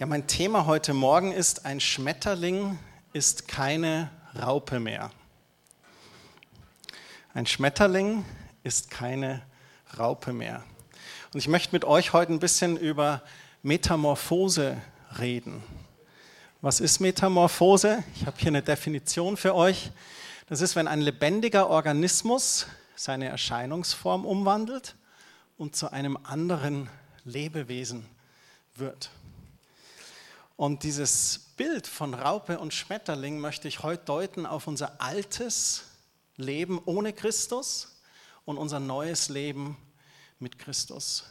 Ja, mein Thema heute Morgen ist, ein Schmetterling ist keine Raupe mehr. Ein Schmetterling ist keine Raupe mehr. Und ich möchte mit euch heute ein bisschen über Metamorphose reden. Was ist Metamorphose? Ich habe hier eine Definition für euch. Das ist, wenn ein lebendiger Organismus seine Erscheinungsform umwandelt und zu einem anderen Lebewesen wird. Und dieses Bild von Raupe und Schmetterling möchte ich heute deuten auf unser altes Leben ohne Christus und unser neues Leben mit Christus.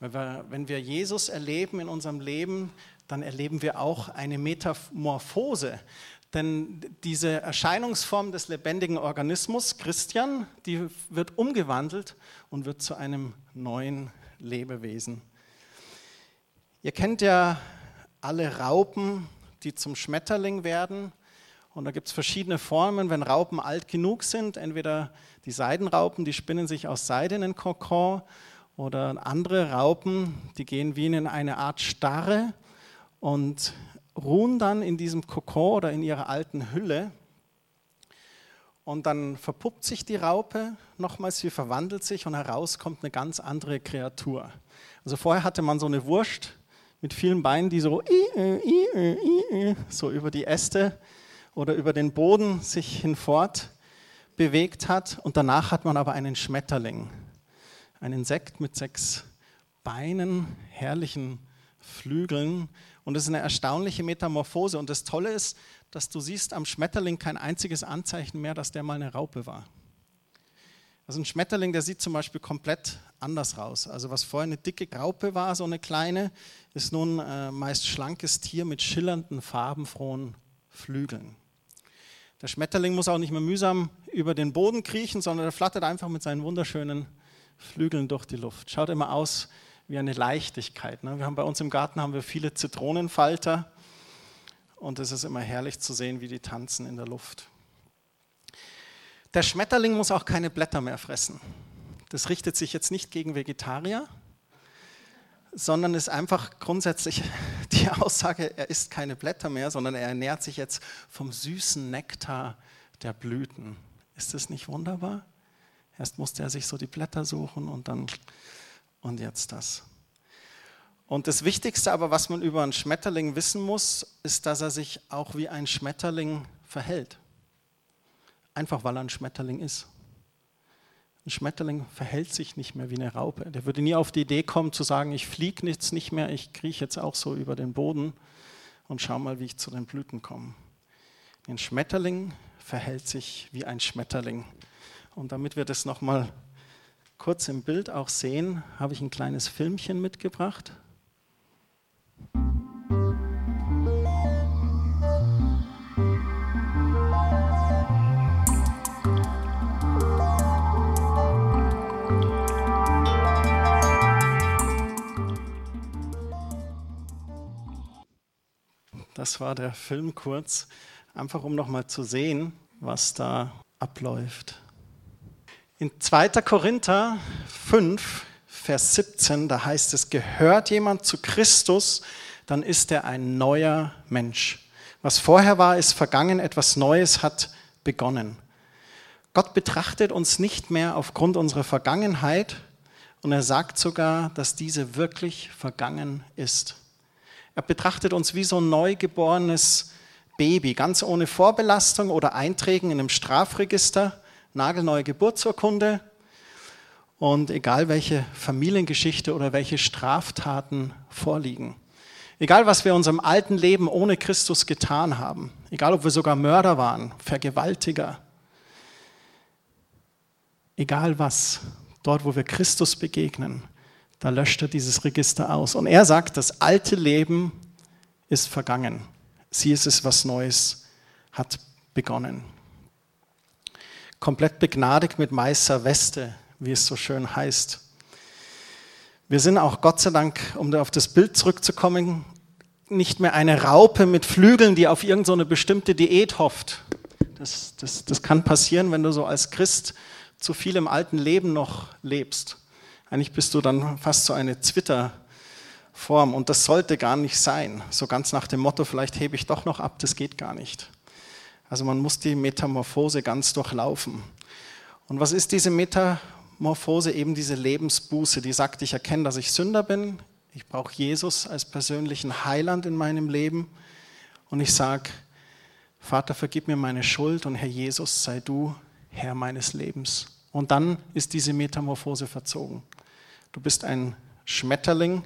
Wenn wir, wenn wir Jesus erleben in unserem Leben, dann erleben wir auch eine Metamorphose. Denn diese Erscheinungsform des lebendigen Organismus, Christian, die wird umgewandelt und wird zu einem neuen Lebewesen. Ihr kennt ja alle Raupen, die zum Schmetterling werden. Und da gibt es verschiedene Formen, wenn Raupen alt genug sind. Entweder die Seidenraupen, die spinnen sich aus Seide Kokon, oder andere Raupen, die gehen wie in eine Art Starre und ruhen dann in diesem Kokon oder in ihrer alten Hülle. Und dann verpuppt sich die Raupe nochmals, sie verwandelt sich und heraus kommt eine ganz andere Kreatur. Also vorher hatte man so eine Wurst, mit vielen Beinen, die so, so über die Äste oder über den Boden sich hinfort bewegt hat. Und danach hat man aber einen Schmetterling, ein Insekt mit sechs Beinen, herrlichen Flügeln. Und es ist eine erstaunliche Metamorphose. Und das Tolle ist, dass du siehst am Schmetterling kein einziges Anzeichen mehr, dass der mal eine Raupe war. Also ein Schmetterling, der sieht zum Beispiel komplett anders raus. Also was vorher eine dicke Graupe war, so eine kleine, ist nun äh, meist schlankes Tier mit schillernden, farbenfrohen Flügeln. Der Schmetterling muss auch nicht mehr mühsam über den Boden kriechen, sondern er flattert einfach mit seinen wunderschönen Flügeln durch die Luft. Schaut immer aus wie eine Leichtigkeit. Ne? Wir haben bei uns im Garten haben wir viele Zitronenfalter und es ist immer herrlich zu sehen, wie die tanzen in der Luft. Der Schmetterling muss auch keine Blätter mehr fressen. Das richtet sich jetzt nicht gegen Vegetarier, sondern ist einfach grundsätzlich die Aussage, er isst keine Blätter mehr, sondern er ernährt sich jetzt vom süßen Nektar der Blüten. Ist das nicht wunderbar? Erst musste er sich so die Blätter suchen und dann und jetzt das. Und das Wichtigste aber, was man über einen Schmetterling wissen muss, ist, dass er sich auch wie ein Schmetterling verhält. Einfach weil er ein Schmetterling ist. Ein Schmetterling verhält sich nicht mehr wie eine Raupe. Der würde nie auf die Idee kommen zu sagen, ich fliege jetzt nicht mehr, ich krieche jetzt auch so über den Boden und schau mal, wie ich zu den Blüten komme. Ein Schmetterling verhält sich wie ein Schmetterling. Und damit wir das nochmal kurz im Bild auch sehen, habe ich ein kleines Filmchen mitgebracht. Das war der Film kurz, einfach um nochmal zu sehen, was da abläuft. In 2. Korinther 5, Vers 17, da heißt es, gehört jemand zu Christus, dann ist er ein neuer Mensch. Was vorher war, ist vergangen, etwas Neues hat begonnen. Gott betrachtet uns nicht mehr aufgrund unserer Vergangenheit und er sagt sogar, dass diese wirklich vergangen ist. Er betrachtet uns wie so ein neugeborenes Baby, ganz ohne Vorbelastung oder Einträgen in einem Strafregister, nagelneue Geburtsurkunde und egal welche Familiengeschichte oder welche Straftaten vorliegen. Egal, was wir in unserem alten Leben ohne Christus getan haben, egal, ob wir sogar Mörder waren, Vergewaltiger, egal was, dort, wo wir Christus begegnen, da löscht er dieses Register aus. Und er sagt, das alte Leben ist vergangen. Sie ist es, was Neues hat begonnen. Komplett begnadigt mit Meister Weste, wie es so schön heißt. Wir sind auch Gott sei Dank, um auf das Bild zurückzukommen, nicht mehr eine Raupe mit Flügeln, die auf irgendeine so bestimmte Diät hofft. Das, das, das kann passieren, wenn du so als Christ zu viel im alten Leben noch lebst. Eigentlich bist du dann fast so eine Zwitterform Form. Und das sollte gar nicht sein. So ganz nach dem Motto, vielleicht hebe ich doch noch ab, das geht gar nicht. Also man muss die Metamorphose ganz durchlaufen. Und was ist diese Metamorphose? Eben diese Lebensbuße, die sagt, ich erkenne, dass ich Sünder bin, ich brauche Jesus als persönlichen Heiland in meinem Leben und ich sage, Vater, vergib mir meine Schuld und Herr Jesus, sei du Herr meines Lebens. Und dann ist diese Metamorphose verzogen. Du bist ein Schmetterling.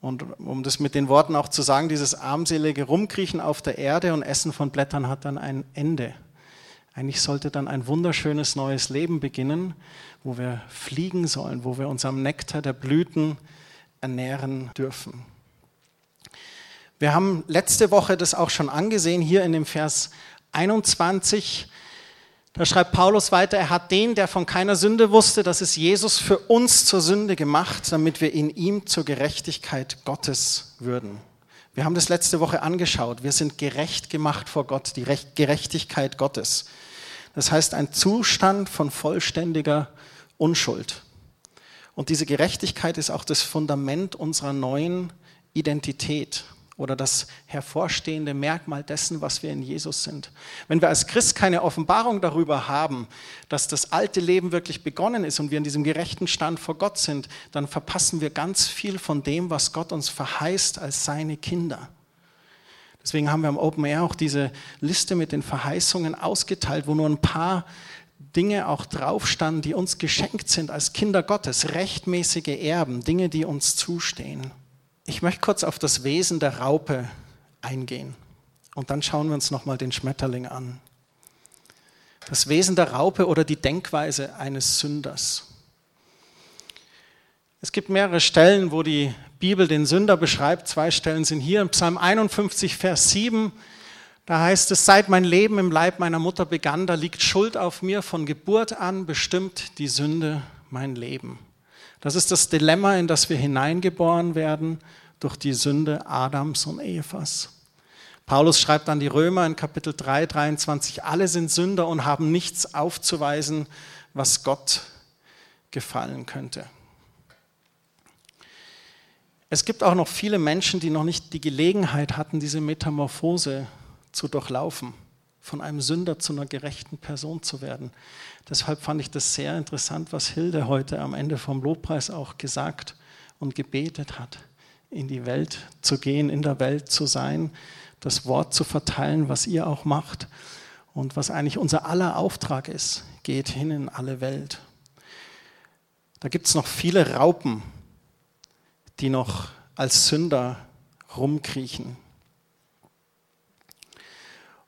Und um das mit den Worten auch zu sagen, dieses armselige Rumkriechen auf der Erde und Essen von Blättern hat dann ein Ende. Eigentlich sollte dann ein wunderschönes neues Leben beginnen, wo wir fliegen sollen, wo wir uns am Nektar der Blüten ernähren dürfen. Wir haben letzte Woche das auch schon angesehen, hier in dem Vers 21. Da schreibt Paulus weiter, er hat den, der von keiner Sünde wusste, das ist Jesus für uns zur Sünde gemacht, damit wir in ihm zur Gerechtigkeit Gottes würden. Wir haben das letzte Woche angeschaut. Wir sind gerecht gemacht vor Gott, die Gerechtigkeit Gottes. Das heißt ein Zustand von vollständiger Unschuld. Und diese Gerechtigkeit ist auch das Fundament unserer neuen Identität oder das hervorstehende Merkmal dessen, was wir in Jesus sind. Wenn wir als Christ keine Offenbarung darüber haben, dass das alte Leben wirklich begonnen ist und wir in diesem gerechten Stand vor Gott sind, dann verpassen wir ganz viel von dem, was Gott uns verheißt als seine Kinder. Deswegen haben wir am Open Air auch diese Liste mit den Verheißungen ausgeteilt, wo nur ein paar Dinge auch drauf standen, die uns geschenkt sind als Kinder Gottes, rechtmäßige Erben, Dinge, die uns zustehen. Ich möchte kurz auf das Wesen der Raupe eingehen und dann schauen wir uns nochmal den Schmetterling an. Das Wesen der Raupe oder die Denkweise eines Sünders. Es gibt mehrere Stellen, wo die Bibel den Sünder beschreibt. Zwei Stellen sind hier. In Psalm 51, Vers 7, da heißt es, seit mein Leben im Leib meiner Mutter begann, da liegt Schuld auf mir. Von Geburt an bestimmt die Sünde mein Leben. Das ist das Dilemma, in das wir hineingeboren werden durch die Sünde Adams und Evas. Paulus schreibt an die Römer in Kapitel 3, 23, alle sind Sünder und haben nichts aufzuweisen, was Gott gefallen könnte. Es gibt auch noch viele Menschen, die noch nicht die Gelegenheit hatten, diese Metamorphose zu durchlaufen, von einem Sünder zu einer gerechten Person zu werden. Deshalb fand ich das sehr interessant, was Hilde heute am Ende vom Lobpreis auch gesagt und gebetet hat. In die Welt zu gehen, in der Welt zu sein, das Wort zu verteilen, was ihr auch macht und was eigentlich unser aller Auftrag ist. Geht hin in alle Welt. Da gibt es noch viele Raupen, die noch als Sünder rumkriechen.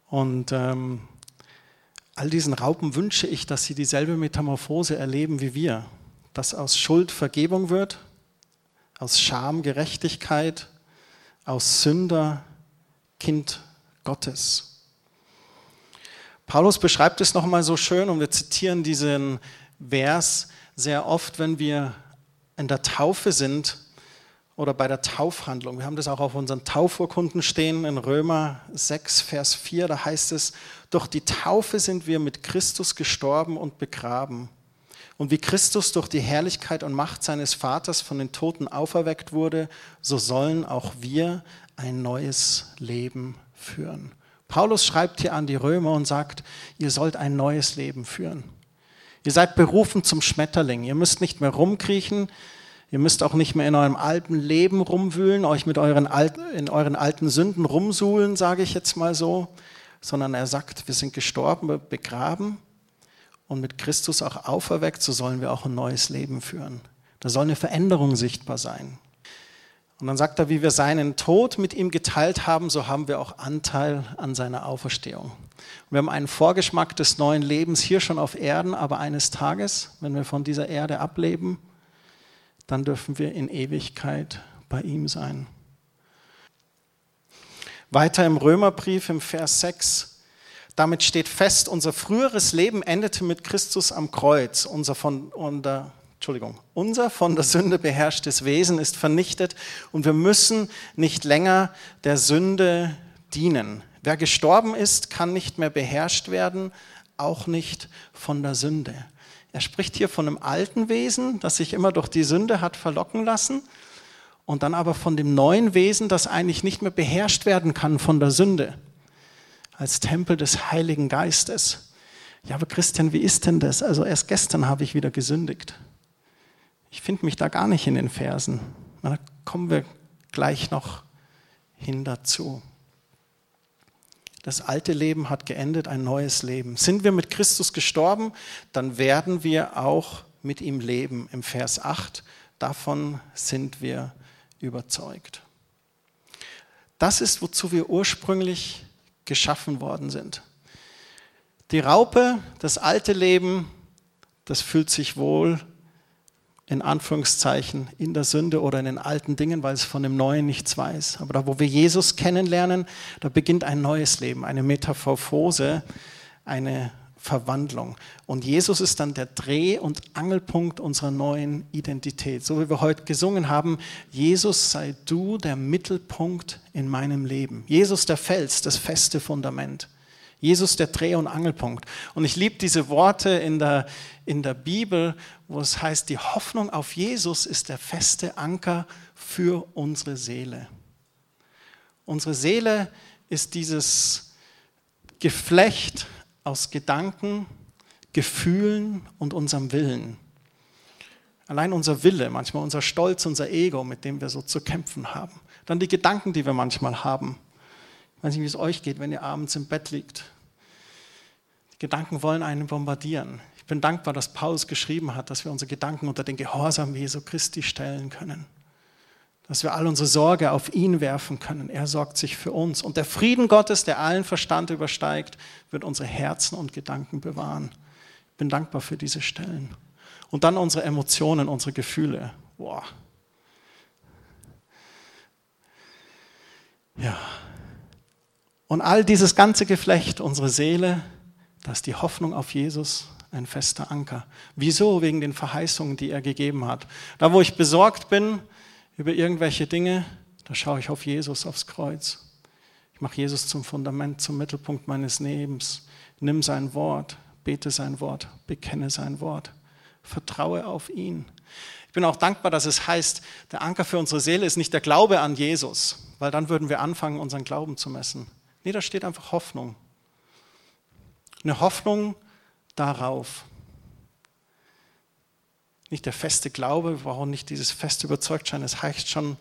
Und ähm, all diesen Raupen wünsche ich, dass sie dieselbe Metamorphose erleben wie wir. Dass aus Schuld Vergebung wird, aus Scham Gerechtigkeit, aus Sünder Kind Gottes. Paulus beschreibt es nochmal so schön und wir zitieren diesen Vers sehr oft, wenn wir in der Taufe sind oder bei der Taufhandlung. Wir haben das auch auf unseren Taufurkunden stehen in Römer 6, Vers 4. Da heißt es, durch die Taufe sind wir mit Christus gestorben und begraben. Und wie Christus durch die Herrlichkeit und Macht seines Vaters von den Toten auferweckt wurde, so sollen auch wir ein neues Leben führen. Paulus schreibt hier an die Römer und sagt, ihr sollt ein neues Leben führen. Ihr seid berufen zum Schmetterling. Ihr müsst nicht mehr rumkriechen, Ihr müsst auch nicht mehr in eurem alten Leben rumwühlen, euch mit euren alten, in euren alten Sünden rumsuhlen, sage ich jetzt mal so, sondern er sagt, wir sind gestorben, begraben und mit Christus auch auferweckt, so sollen wir auch ein neues Leben führen. Da soll eine Veränderung sichtbar sein. Und dann sagt er, wie wir seinen Tod mit ihm geteilt haben, so haben wir auch Anteil an seiner Auferstehung. Und wir haben einen Vorgeschmack des neuen Lebens hier schon auf Erden, aber eines Tages, wenn wir von dieser Erde ableben, dann dürfen wir in Ewigkeit bei ihm sein. Weiter im Römerbrief im Vers 6. Damit steht fest, unser früheres Leben endete mit Christus am Kreuz. Unser von, unter, Entschuldigung, unser von der Sünde beherrschtes Wesen ist vernichtet und wir müssen nicht länger der Sünde dienen. Wer gestorben ist, kann nicht mehr beherrscht werden, auch nicht von der Sünde. Er spricht hier von einem alten Wesen, das sich immer durch die Sünde hat verlocken lassen. und dann aber von dem neuen Wesen, das eigentlich nicht mehr beherrscht werden kann von der Sünde, als Tempel des Heiligen Geistes. Ja, aber Christian, wie ist denn das? Also erst gestern habe ich wieder gesündigt. Ich finde mich da gar nicht in den Versen. Da kommen wir gleich noch hin dazu. Das alte Leben hat geendet, ein neues Leben. Sind wir mit Christus gestorben, dann werden wir auch mit ihm leben. Im Vers 8, davon sind wir überzeugt. Das ist, wozu wir ursprünglich geschaffen worden sind. Die Raupe, das alte Leben, das fühlt sich wohl in Anführungszeichen in der Sünde oder in den alten Dingen, weil es von dem Neuen nichts weiß. Aber da, wo wir Jesus kennenlernen, da beginnt ein neues Leben, eine Metamorphose, eine Verwandlung. Und Jesus ist dann der Dreh- und Angelpunkt unserer neuen Identität. So wie wir heute gesungen haben, Jesus sei du der Mittelpunkt in meinem Leben. Jesus der Fels, das feste Fundament. Jesus der Dreh- und Angelpunkt. Und ich liebe diese Worte in der, in der Bibel, wo es heißt, die Hoffnung auf Jesus ist der feste Anker für unsere Seele. Unsere Seele ist dieses Geflecht aus Gedanken, Gefühlen und unserem Willen. Allein unser Wille, manchmal unser Stolz, unser Ego, mit dem wir so zu kämpfen haben. Dann die Gedanken, die wir manchmal haben. Ich weiß nicht, wie es euch geht, wenn ihr abends im Bett liegt. Die Gedanken wollen einen bombardieren. Ich bin dankbar, dass Paulus geschrieben hat, dass wir unsere Gedanken unter den Gehorsam Jesu Christi stellen können. Dass wir all unsere Sorge auf ihn werfen können. Er sorgt sich für uns. Und der Frieden Gottes, der allen Verstand übersteigt, wird unsere Herzen und Gedanken bewahren. Ich bin dankbar für diese Stellen. Und dann unsere Emotionen, unsere Gefühle. Boah. Ja, und all dieses ganze Geflecht, unsere Seele, das ist die Hoffnung auf Jesus, ein fester Anker. Wieso? Wegen den Verheißungen, die er gegeben hat. Da, wo ich besorgt bin über irgendwelche Dinge, da schaue ich auf Jesus, aufs Kreuz. Ich mache Jesus zum Fundament, zum Mittelpunkt meines Lebens. Nimm sein Wort, bete sein Wort, bekenne sein Wort. Vertraue auf ihn. Ich bin auch dankbar, dass es heißt, der Anker für unsere Seele ist nicht der Glaube an Jesus, weil dann würden wir anfangen, unseren Glauben zu messen. Nee, da steht einfach Hoffnung. Eine Hoffnung darauf. Nicht der feste Glaube, wir brauchen nicht dieses feste Überzeugtsein, es heißt schon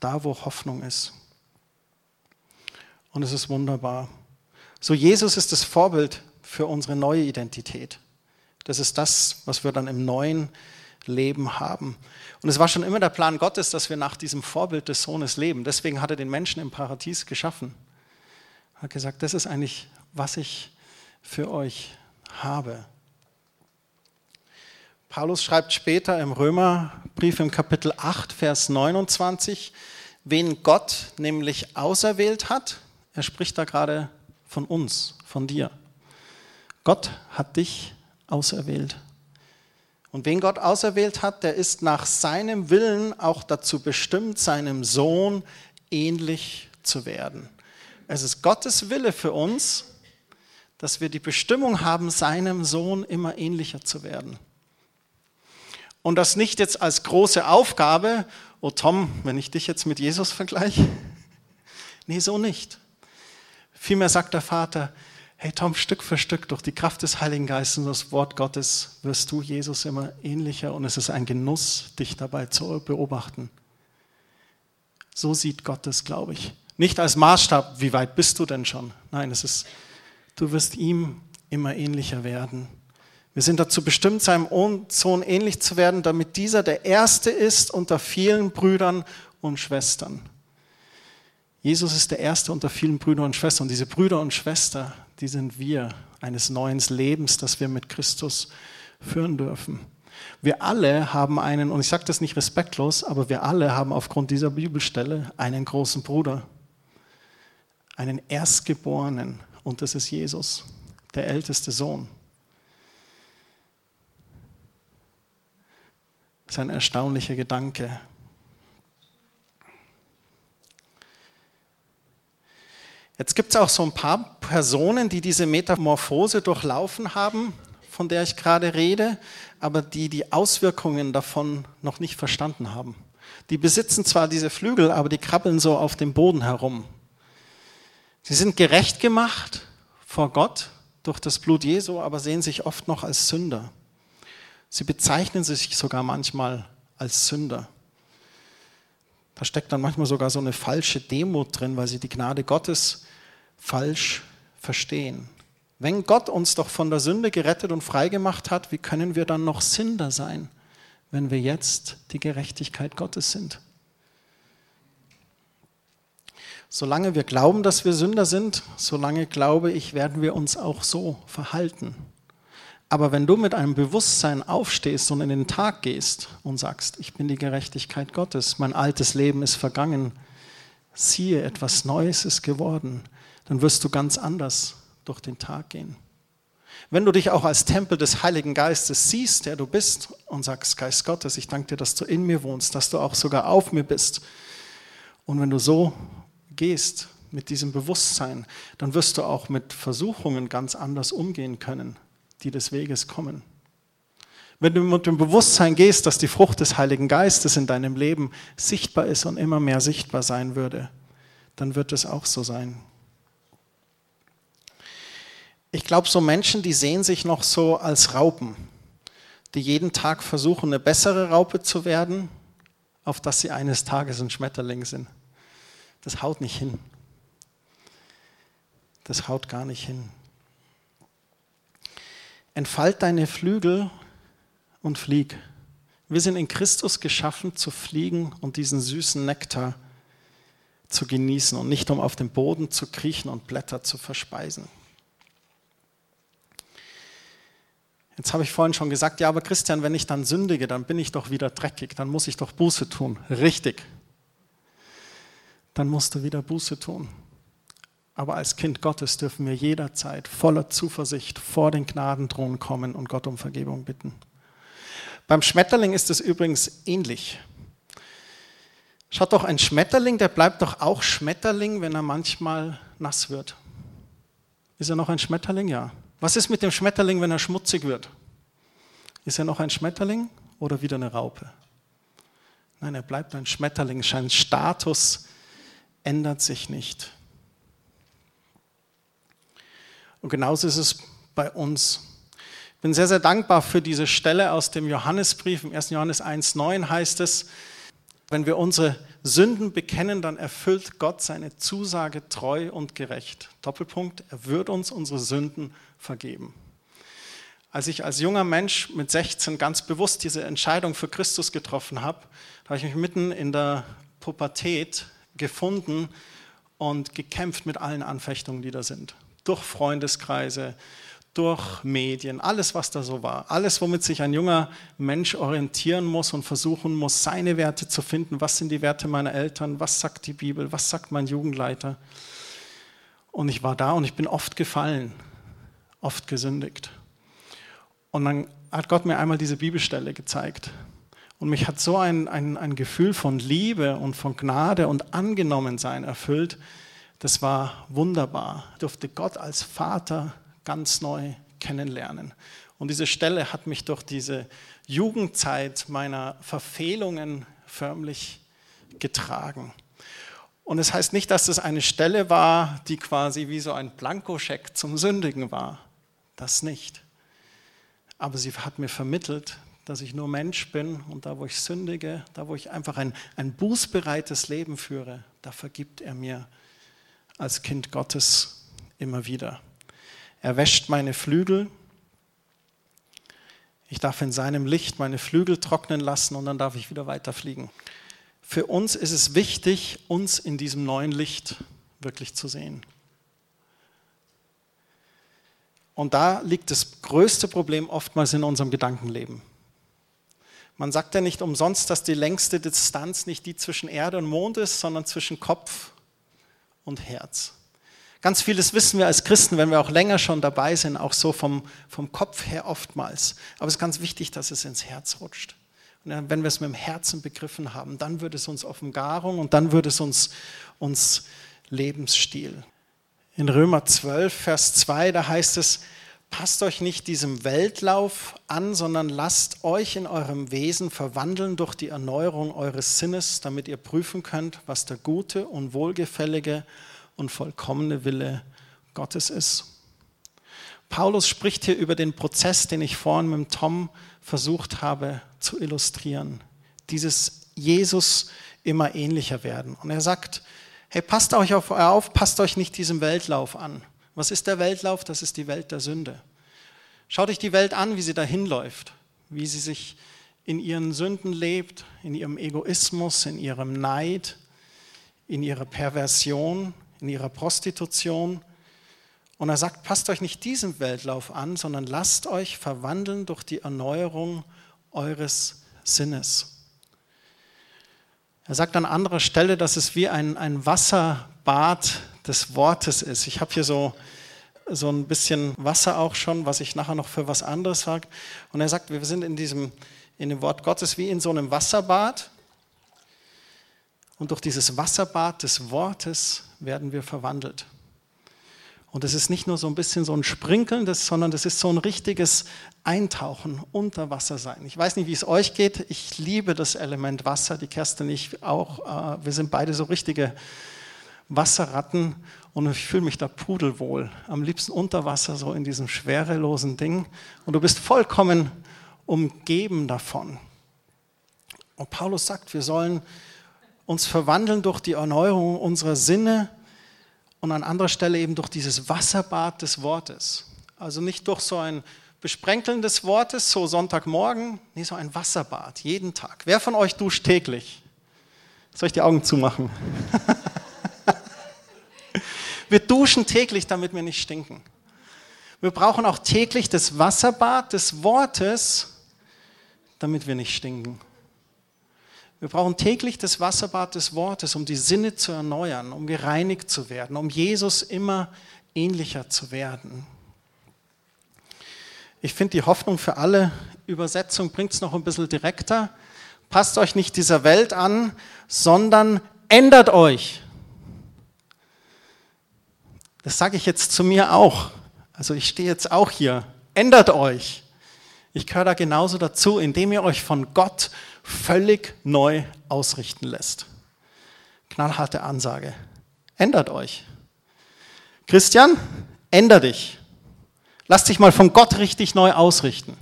da, wo Hoffnung ist. Und es ist wunderbar. So, Jesus ist das Vorbild für unsere neue Identität. Das ist das, was wir dann im neuen Leben haben. Und es war schon immer der Plan Gottes, dass wir nach diesem Vorbild des Sohnes leben. Deswegen hat er den Menschen im Paradies geschaffen hat gesagt, das ist eigentlich, was ich für euch habe. Paulus schreibt später im Römerbrief im Kapitel 8, Vers 29, wen Gott nämlich auserwählt hat, er spricht da gerade von uns, von dir. Gott hat dich auserwählt. Und wen Gott auserwählt hat, der ist nach seinem Willen auch dazu bestimmt, seinem Sohn ähnlich zu werden. Es ist Gottes Wille für uns, dass wir die Bestimmung haben, seinem Sohn immer ähnlicher zu werden. Und das nicht jetzt als große Aufgabe, oh Tom, wenn ich dich jetzt mit Jesus vergleiche. Nee, so nicht. Vielmehr sagt der Vater, hey Tom, Stück für Stück durch die Kraft des Heiligen Geistes und das Wort Gottes wirst du Jesus immer ähnlicher und es ist ein Genuss, dich dabei zu beobachten. So sieht Gott es, glaube ich. Nicht als Maßstab, wie weit bist du denn schon? Nein, es ist, du wirst ihm immer ähnlicher werden. Wir sind dazu bestimmt, seinem Sohn ähnlich zu werden, damit dieser der Erste ist unter vielen Brüdern und Schwestern. Jesus ist der Erste unter vielen Brüdern und Schwestern. Und diese Brüder und Schwestern, die sind wir eines neuen Lebens, das wir mit Christus führen dürfen. Wir alle haben einen, und ich sage das nicht respektlos, aber wir alle haben aufgrund dieser Bibelstelle einen großen Bruder einen Erstgeborenen und das ist Jesus, der älteste Sohn. Das ist ein erstaunlicher Gedanke. Jetzt gibt es auch so ein paar Personen, die diese Metamorphose durchlaufen haben, von der ich gerade rede, aber die die Auswirkungen davon noch nicht verstanden haben. Die besitzen zwar diese Flügel, aber die krabbeln so auf dem Boden herum. Sie sind gerecht gemacht vor Gott durch das Blut Jesu, aber sehen sich oft noch als Sünder. Sie bezeichnen sich sogar manchmal als Sünder. Da steckt dann manchmal sogar so eine falsche Demut drin, weil sie die Gnade Gottes falsch verstehen. Wenn Gott uns doch von der Sünde gerettet und freigemacht hat, wie können wir dann noch Sünder sein, wenn wir jetzt die Gerechtigkeit Gottes sind? Solange wir glauben, dass wir Sünder sind, solange glaube ich, werden wir uns auch so verhalten. Aber wenn du mit einem Bewusstsein aufstehst und in den Tag gehst und sagst, ich bin die Gerechtigkeit Gottes, mein altes Leben ist vergangen, siehe, etwas Neues ist geworden, dann wirst du ganz anders durch den Tag gehen. Wenn du dich auch als Tempel des Heiligen Geistes siehst, der du bist, und sagst, Geist Gottes, ich danke dir, dass du in mir wohnst, dass du auch sogar auf mir bist. Und wenn du so gehst mit diesem Bewusstsein, dann wirst du auch mit Versuchungen ganz anders umgehen können, die des Weges kommen. Wenn du mit dem Bewusstsein gehst, dass die Frucht des Heiligen Geistes in deinem Leben sichtbar ist und immer mehr sichtbar sein würde, dann wird es auch so sein. Ich glaube, so Menschen, die sehen sich noch so als Raupen, die jeden Tag versuchen, eine bessere Raupe zu werden, auf dass sie eines Tages ein Schmetterling sind das haut nicht hin. Das haut gar nicht hin. Entfalt deine Flügel und flieg. Wir sind in Christus geschaffen zu fliegen und diesen süßen Nektar zu genießen und nicht um auf dem Boden zu kriechen und Blätter zu verspeisen. Jetzt habe ich vorhin schon gesagt, ja, aber Christian, wenn ich dann sündige, dann bin ich doch wieder dreckig, dann muss ich doch Buße tun. Richtig dann musst du wieder Buße tun. Aber als Kind Gottes dürfen wir jederzeit voller Zuversicht vor den Gnadenthron kommen und Gott um Vergebung bitten. Beim Schmetterling ist es übrigens ähnlich. Schaut doch, ein Schmetterling, der bleibt doch auch Schmetterling, wenn er manchmal nass wird. Ist er noch ein Schmetterling? Ja. Was ist mit dem Schmetterling, wenn er schmutzig wird? Ist er noch ein Schmetterling oder wieder eine Raupe? Nein, er bleibt ein Schmetterling. Sein Status ändert sich nicht. Und genauso ist es bei uns. Ich bin sehr, sehr dankbar für diese Stelle aus dem Johannesbrief. Im 1. Johannes 1.9 heißt es, wenn wir unsere Sünden bekennen, dann erfüllt Gott seine Zusage treu und gerecht. Doppelpunkt, er wird uns unsere Sünden vergeben. Als ich als junger Mensch mit 16 ganz bewusst diese Entscheidung für Christus getroffen habe, habe ich mich mitten in der Pubertät gefunden und gekämpft mit allen Anfechtungen, die da sind. Durch Freundeskreise, durch Medien, alles, was da so war. Alles, womit sich ein junger Mensch orientieren muss und versuchen muss, seine Werte zu finden. Was sind die Werte meiner Eltern? Was sagt die Bibel? Was sagt mein Jugendleiter? Und ich war da und ich bin oft gefallen, oft gesündigt. Und dann hat Gott mir einmal diese Bibelstelle gezeigt. Und mich hat so ein, ein, ein Gefühl von Liebe und von Gnade und Angenommensein erfüllt. Das war wunderbar. Ich durfte Gott als Vater ganz neu kennenlernen. Und diese Stelle hat mich durch diese Jugendzeit meiner Verfehlungen förmlich getragen. Und es das heißt nicht, dass es eine Stelle war, die quasi wie so ein Blankoscheck zum Sündigen war. Das nicht. Aber sie hat mir vermittelt, dass ich nur Mensch bin und da, wo ich sündige, da, wo ich einfach ein, ein bußbereites Leben führe, da vergibt er mir als Kind Gottes immer wieder. Er wäscht meine Flügel. Ich darf in seinem Licht meine Flügel trocknen lassen und dann darf ich wieder weiterfliegen. Für uns ist es wichtig, uns in diesem neuen Licht wirklich zu sehen. Und da liegt das größte Problem oftmals in unserem Gedankenleben. Man sagt ja nicht umsonst, dass die längste Distanz nicht die zwischen Erde und Mond ist, sondern zwischen Kopf und Herz. Ganz vieles wissen wir als Christen, wenn wir auch länger schon dabei sind, auch so vom, vom Kopf her oftmals. Aber es ist ganz wichtig, dass es ins Herz rutscht. Und wenn wir es mit dem Herzen begriffen haben, dann wird es uns Offenbarung und dann wird es uns, uns Lebensstil. In Römer 12, Vers 2, da heißt es, passt euch nicht diesem Weltlauf an, sondern lasst euch in eurem Wesen verwandeln durch die Erneuerung eures Sinnes, damit ihr prüfen könnt, was der gute und wohlgefällige und vollkommene Wille Gottes ist. Paulus spricht hier über den Prozess, den ich vorhin mit Tom versucht habe zu illustrieren. Dieses Jesus immer ähnlicher werden. Und er sagt, hey, passt euch auf, auf, passt euch nicht diesem Weltlauf an. Was ist der Weltlauf? Das ist die Welt der Sünde. Schaut euch die Welt an, wie sie dahin läuft, wie sie sich in ihren Sünden lebt, in ihrem Egoismus, in ihrem Neid, in ihrer Perversion, in ihrer Prostitution. Und er sagt, passt euch nicht diesem Weltlauf an, sondern lasst euch verwandeln durch die Erneuerung eures Sinnes. Er sagt an anderer Stelle, dass es wie ein, ein Wasserbad des Wortes ist. Ich habe hier so, so ein bisschen Wasser auch schon, was ich nachher noch für was anderes sage. Und er sagt, wir sind in diesem, in dem Wort Gottes wie in so einem Wasserbad. Und durch dieses Wasserbad des Wortes werden wir verwandelt. Und es ist nicht nur so ein bisschen so ein Sprinkeln, sondern das ist so ein richtiges Eintauchen, unter Wasser sein. Ich weiß nicht, wie es euch geht. Ich liebe das Element Wasser. Die Kerstin ich auch. Äh, wir sind beide so richtige Wasserratten und ich fühle mich da pudelwohl. Am liebsten unter Wasser, so in diesem schwerelosen Ding. Und du bist vollkommen umgeben davon. Und Paulus sagt, wir sollen uns verwandeln durch die Erneuerung unserer Sinne und an anderer Stelle eben durch dieses Wasserbad des Wortes. Also nicht durch so ein Besprenkeln des Wortes, so Sonntagmorgen, nee, so ein Wasserbad, jeden Tag. Wer von euch duscht täglich? Soll ich die Augen zumachen? wir duschen täglich, damit wir nicht stinken. Wir brauchen auch täglich das Wasserbad des Wortes, damit wir nicht stinken. Wir brauchen täglich das Wasserbad des Wortes, um die Sinne zu erneuern, um gereinigt zu werden, um Jesus immer ähnlicher zu werden. Ich finde die Hoffnung für alle Übersetzung bringt es noch ein bisschen direkter. Passt euch nicht dieser Welt an, sondern ändert euch. Das sage ich jetzt zu mir auch. Also ich stehe jetzt auch hier. Ändert euch. Ich gehöre da genauso dazu, indem ihr euch von Gott völlig neu ausrichten lässt. Knallharte Ansage. Ändert euch. Christian, änder dich. Lass dich mal von Gott richtig neu ausrichten.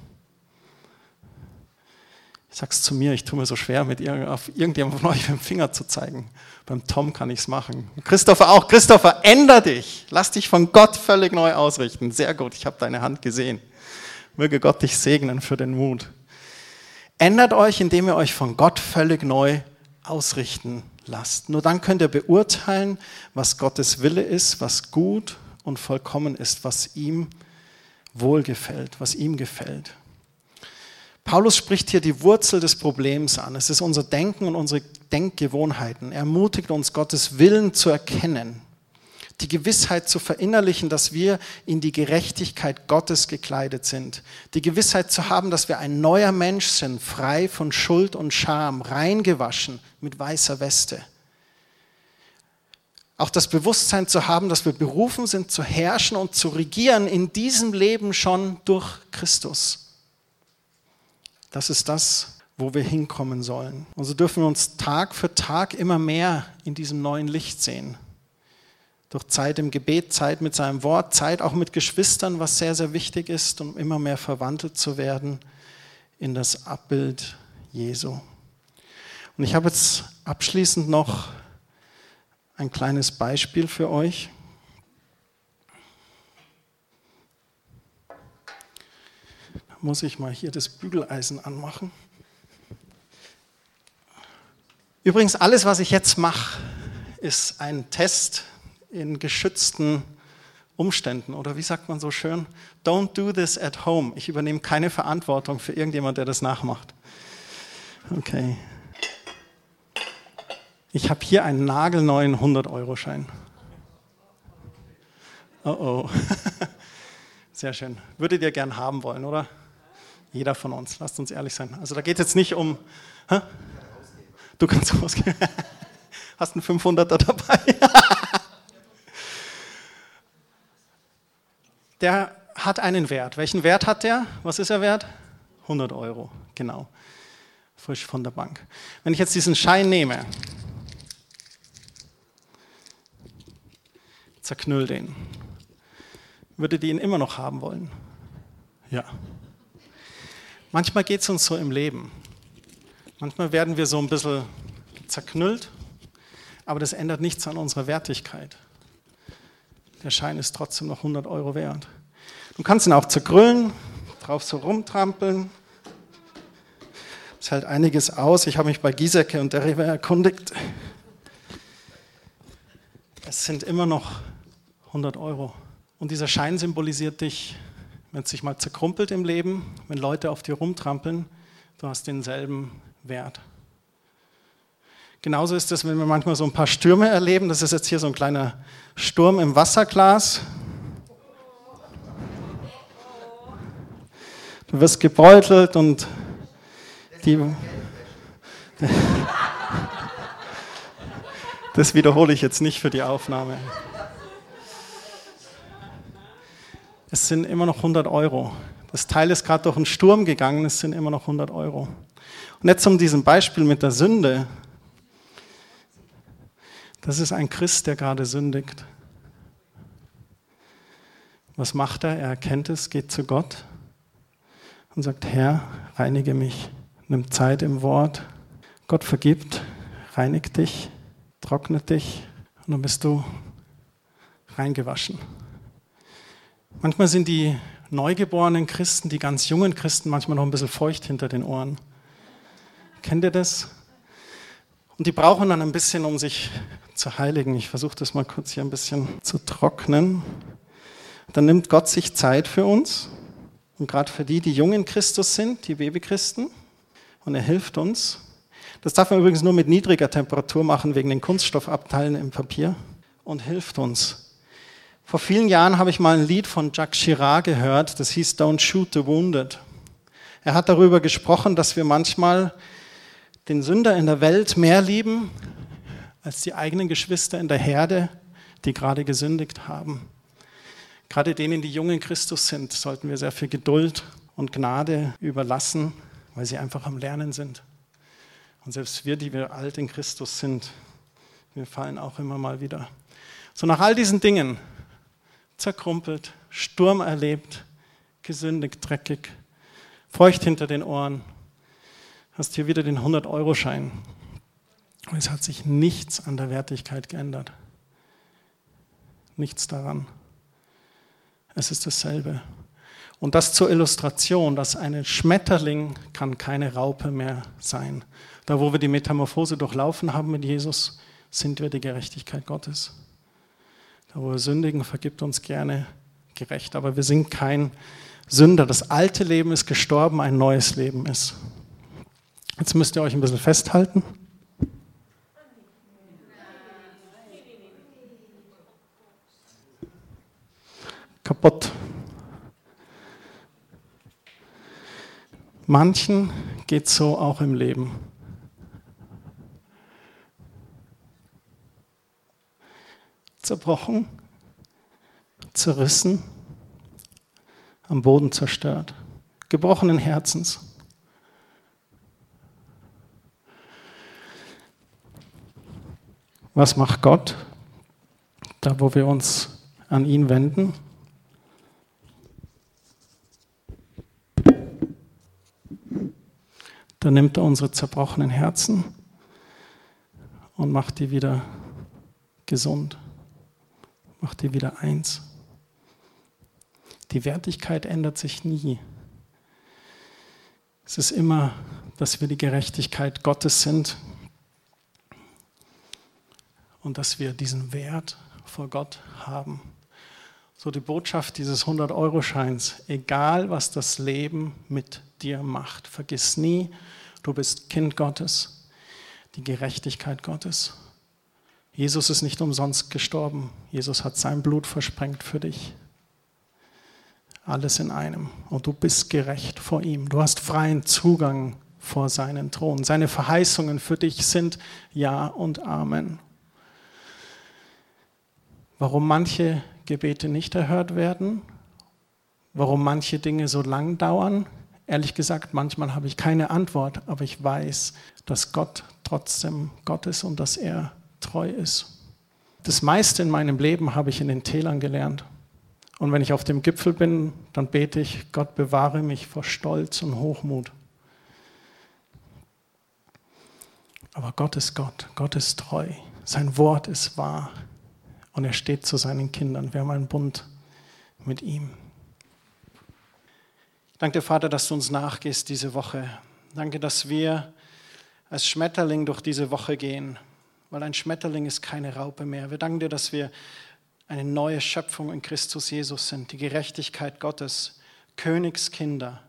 Ich sag's zu mir, ich tue mir so schwer, mit auf irgendjemandem von euch mit dem Finger zu zeigen. Beim Tom kann ich es machen. Christopher auch. Christopher, änder dich. Lass dich von Gott völlig neu ausrichten. Sehr gut, ich habe deine Hand gesehen. Möge Gott dich segnen für den Mut. Ändert euch, indem ihr euch von Gott völlig neu ausrichten lasst. Nur dann könnt ihr beurteilen, was Gottes Wille ist, was gut und vollkommen ist, was ihm wohlgefällt, was ihm gefällt. Paulus spricht hier die Wurzel des Problems an. Es ist unser Denken und unsere Denkgewohnheiten. Er ermutigt uns, Gottes Willen zu erkennen die Gewissheit zu verinnerlichen, dass wir in die Gerechtigkeit Gottes gekleidet sind. Die Gewissheit zu haben, dass wir ein neuer Mensch sind, frei von Schuld und Scham, reingewaschen mit weißer Weste. Auch das Bewusstsein zu haben, dass wir berufen sind zu herrschen und zu regieren in diesem Leben schon durch Christus. Das ist das, wo wir hinkommen sollen. Und so dürfen wir uns Tag für Tag immer mehr in diesem neuen Licht sehen durch Zeit im Gebet, Zeit mit seinem Wort, Zeit auch mit Geschwistern, was sehr, sehr wichtig ist, um immer mehr verwandelt zu werden in das Abbild Jesu. Und ich habe jetzt abschließend noch ein kleines Beispiel für euch. Da muss ich mal hier das Bügeleisen anmachen. Übrigens, alles, was ich jetzt mache, ist ein Test in geschützten Umständen. Oder wie sagt man so schön? Don't do this at home. Ich übernehme keine Verantwortung für irgendjemand, der das nachmacht. Okay. Ich habe hier einen nagelneuen 100-Euro-Schein. Oh oh. Sehr schön. Würdet ihr gern haben wollen, oder? Jeder von uns. Lasst uns ehrlich sein. Also da geht es jetzt nicht um. Hä? Du kannst rausgehen. Hast einen 500er dabei? Der hat einen Wert. Welchen Wert hat der? Was ist er wert? 100 Euro, genau. Frisch von der Bank. Wenn ich jetzt diesen Schein nehme, zerknüll den, würdet ihr ihn immer noch haben wollen? Ja. Manchmal geht es uns so im Leben. Manchmal werden wir so ein bisschen zerknüllt, aber das ändert nichts an unserer Wertigkeit. Der Schein ist trotzdem noch 100 Euro wert. Du kannst ihn auch zerkrüllen, drauf so rumtrampeln. Es hält einiges aus. Ich habe mich bei Giesecke und der Rewe erkundigt. Es sind immer noch 100 Euro. Und dieser Schein symbolisiert dich, wenn es sich mal zerkrumpelt im Leben, wenn Leute auf dir rumtrampeln, du hast denselben Wert. Genauso ist es, wenn wir manchmal so ein paar Stürme erleben. Das ist jetzt hier so ein kleiner Sturm im Wasserglas. Du wirst gebeutelt und die. Das wiederhole ich jetzt nicht für die Aufnahme. Es sind immer noch 100 Euro. Das Teil ist gerade durch einen Sturm gegangen, es sind immer noch 100 Euro. Und jetzt um diesem Beispiel mit der Sünde. Das ist ein Christ, der gerade sündigt. Was macht er? Er erkennt es, geht zu Gott und sagt, Herr, reinige mich. Nimm Zeit im Wort. Gott vergibt, reinigt dich, trocknet dich und dann bist du reingewaschen. Manchmal sind die neugeborenen Christen, die ganz jungen Christen, manchmal noch ein bisschen feucht hinter den Ohren. Kennt ihr das? Und die brauchen dann ein bisschen, um sich zu heiligen. Ich versuche das mal kurz hier ein bisschen zu trocknen. Dann nimmt Gott sich Zeit für uns. Und gerade für die, die jung in Christus sind, die Babychristen. Und er hilft uns. Das darf man übrigens nur mit niedriger Temperatur machen, wegen den Kunststoffabteilen im Papier. Und hilft uns, vor vielen Jahren habe ich mal ein Lied von Jacques Chirac gehört, das hieß Don't Shoot the Wounded. Er hat darüber gesprochen, dass wir manchmal den Sünder in der Welt mehr lieben als die eigenen Geschwister in der Herde, die gerade gesündigt haben. Gerade denen, die jung in Christus sind, sollten wir sehr viel Geduld und Gnade überlassen, weil sie einfach am Lernen sind. Und selbst wir, die wir alt in Christus sind, wir fallen auch immer mal wieder. So nach all diesen Dingen zerkrumpelt, Sturm erlebt, gesündigt, dreckig, feucht hinter den Ohren. Hast hier wieder den 100-Euro-Schein. Und es hat sich nichts an der Wertigkeit geändert. Nichts daran. Es ist dasselbe. Und das zur Illustration, dass ein Schmetterling kann keine Raupe mehr sein. Da, wo wir die Metamorphose durchlaufen haben mit Jesus, sind wir die Gerechtigkeit Gottes. Da wo wir sündigen, vergibt uns gerne gerecht. Aber wir sind kein Sünder. Das alte Leben ist gestorben, ein neues Leben ist. Jetzt müsst ihr euch ein bisschen festhalten. Kaputt. Manchen geht so auch im Leben. Zerbrochen, zerrissen, am Boden zerstört, gebrochenen Herzens. Was macht Gott, da wo wir uns an ihn wenden? Da nimmt er unsere zerbrochenen Herzen und macht die wieder gesund macht dir wieder eins. Die Wertigkeit ändert sich nie. Es ist immer, dass wir die Gerechtigkeit Gottes sind und dass wir diesen Wert vor Gott haben. So die Botschaft dieses 100-Euro-Scheins, egal was das Leben mit dir macht, vergiss nie, du bist Kind Gottes, die Gerechtigkeit Gottes. Jesus ist nicht umsonst gestorben. Jesus hat sein Blut versprengt für dich. Alles in einem. Und du bist gerecht vor ihm. Du hast freien Zugang vor seinen Thron. Seine Verheißungen für dich sind Ja und Amen. Warum manche Gebete nicht erhört werden? warum manche Dinge so lang dauern. Ehrlich gesagt, manchmal habe ich keine Antwort, aber ich weiß, dass Gott trotzdem Gott ist und dass er treu ist. Das meiste in meinem Leben habe ich in den Tälern gelernt. Und wenn ich auf dem Gipfel bin, dann bete ich, Gott bewahre mich vor Stolz und Hochmut. Aber Gott ist Gott, Gott ist treu, sein Wort ist wahr und er steht zu seinen Kindern. Wir haben einen Bund mit ihm. Danke, Vater, dass du uns nachgehst diese Woche. Danke, dass wir als Schmetterling durch diese Woche gehen, weil ein Schmetterling ist keine Raupe mehr. Wir danken dir, dass wir eine neue Schöpfung in Christus Jesus sind, die Gerechtigkeit Gottes, Königskinder,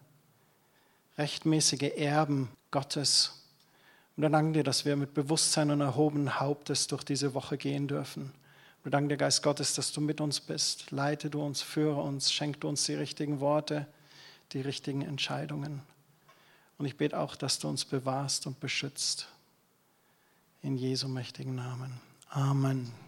rechtmäßige Erben Gottes und wir danken dir, dass wir mit Bewusstsein und erhobenen Hauptes durch diese Woche gehen dürfen. Wir danken dir, Geist Gottes, dass du mit uns bist. Leite du uns, führe uns, schenk du uns die richtigen Worte, die richtigen Entscheidungen. Und ich bete auch, dass du uns bewahrst und beschützt. In Jesu mächtigen Namen. Amen.